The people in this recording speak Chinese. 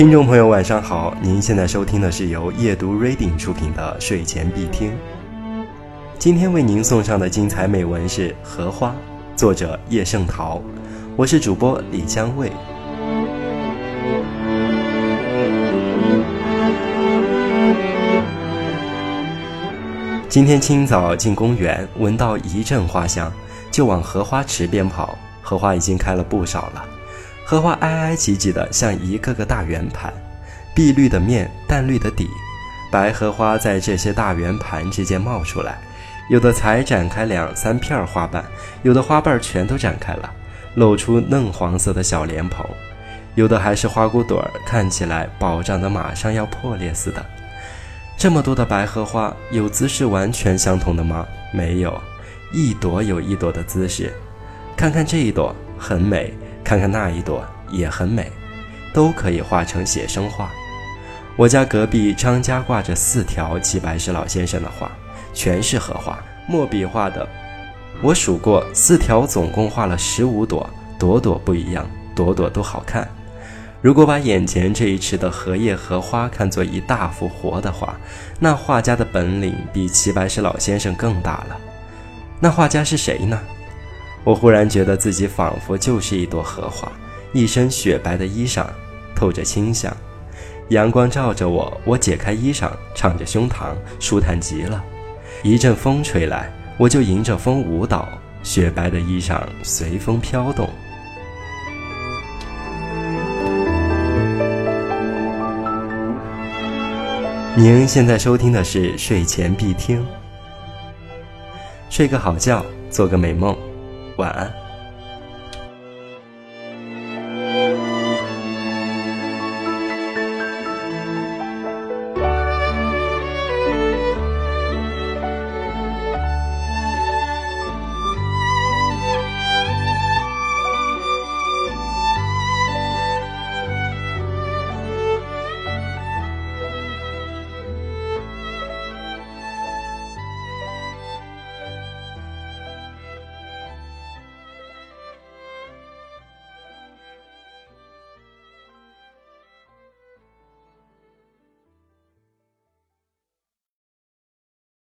听众朋友，晚上好！您现在收听的是由夜读 Reading 出品的睡前必听。今天为您送上的精彩美文是《荷花》，作者叶圣陶。我是主播李江卫。今天清早进公园，闻到一阵花香，就往荷花池边跑。荷花已经开了不少了。荷花挨挨挤挤的，像一个个大圆盘，碧绿的面，淡绿的底，白荷花在这些大圆盘之间冒出来，有的才展开两三片花瓣，有的花瓣全都展开了，露出嫩黄色的小莲蓬，有的还是花骨朵儿，看起来饱胀的马上要破裂似的。这么多的白荷花，有姿势完全相同的吗？没有，一朵有一朵的姿势。看看这一朵，很美。看看那一朵也很美，都可以画成写生画。我家隔壁张家挂着四条齐白石老先生的画，全是荷花，墨笔画的。我数过，四条总共画了十五朵，朵朵不一样，朵朵都好看。如果把眼前这一池的荷叶荷花看作一大幅活的画，那画家的本领比齐白石老先生更大了。那画家是谁呢？我忽然觉得自己仿佛就是一朵荷花，一身雪白的衣裳，透着清香。阳光照着我，我解开衣裳，敞着胸膛，舒坦极了。一阵风吹来，我就迎着风舞蹈，雪白的衣裳随风飘动。您现在收听的是睡前必听，睡个好觉，做个美梦。晚安。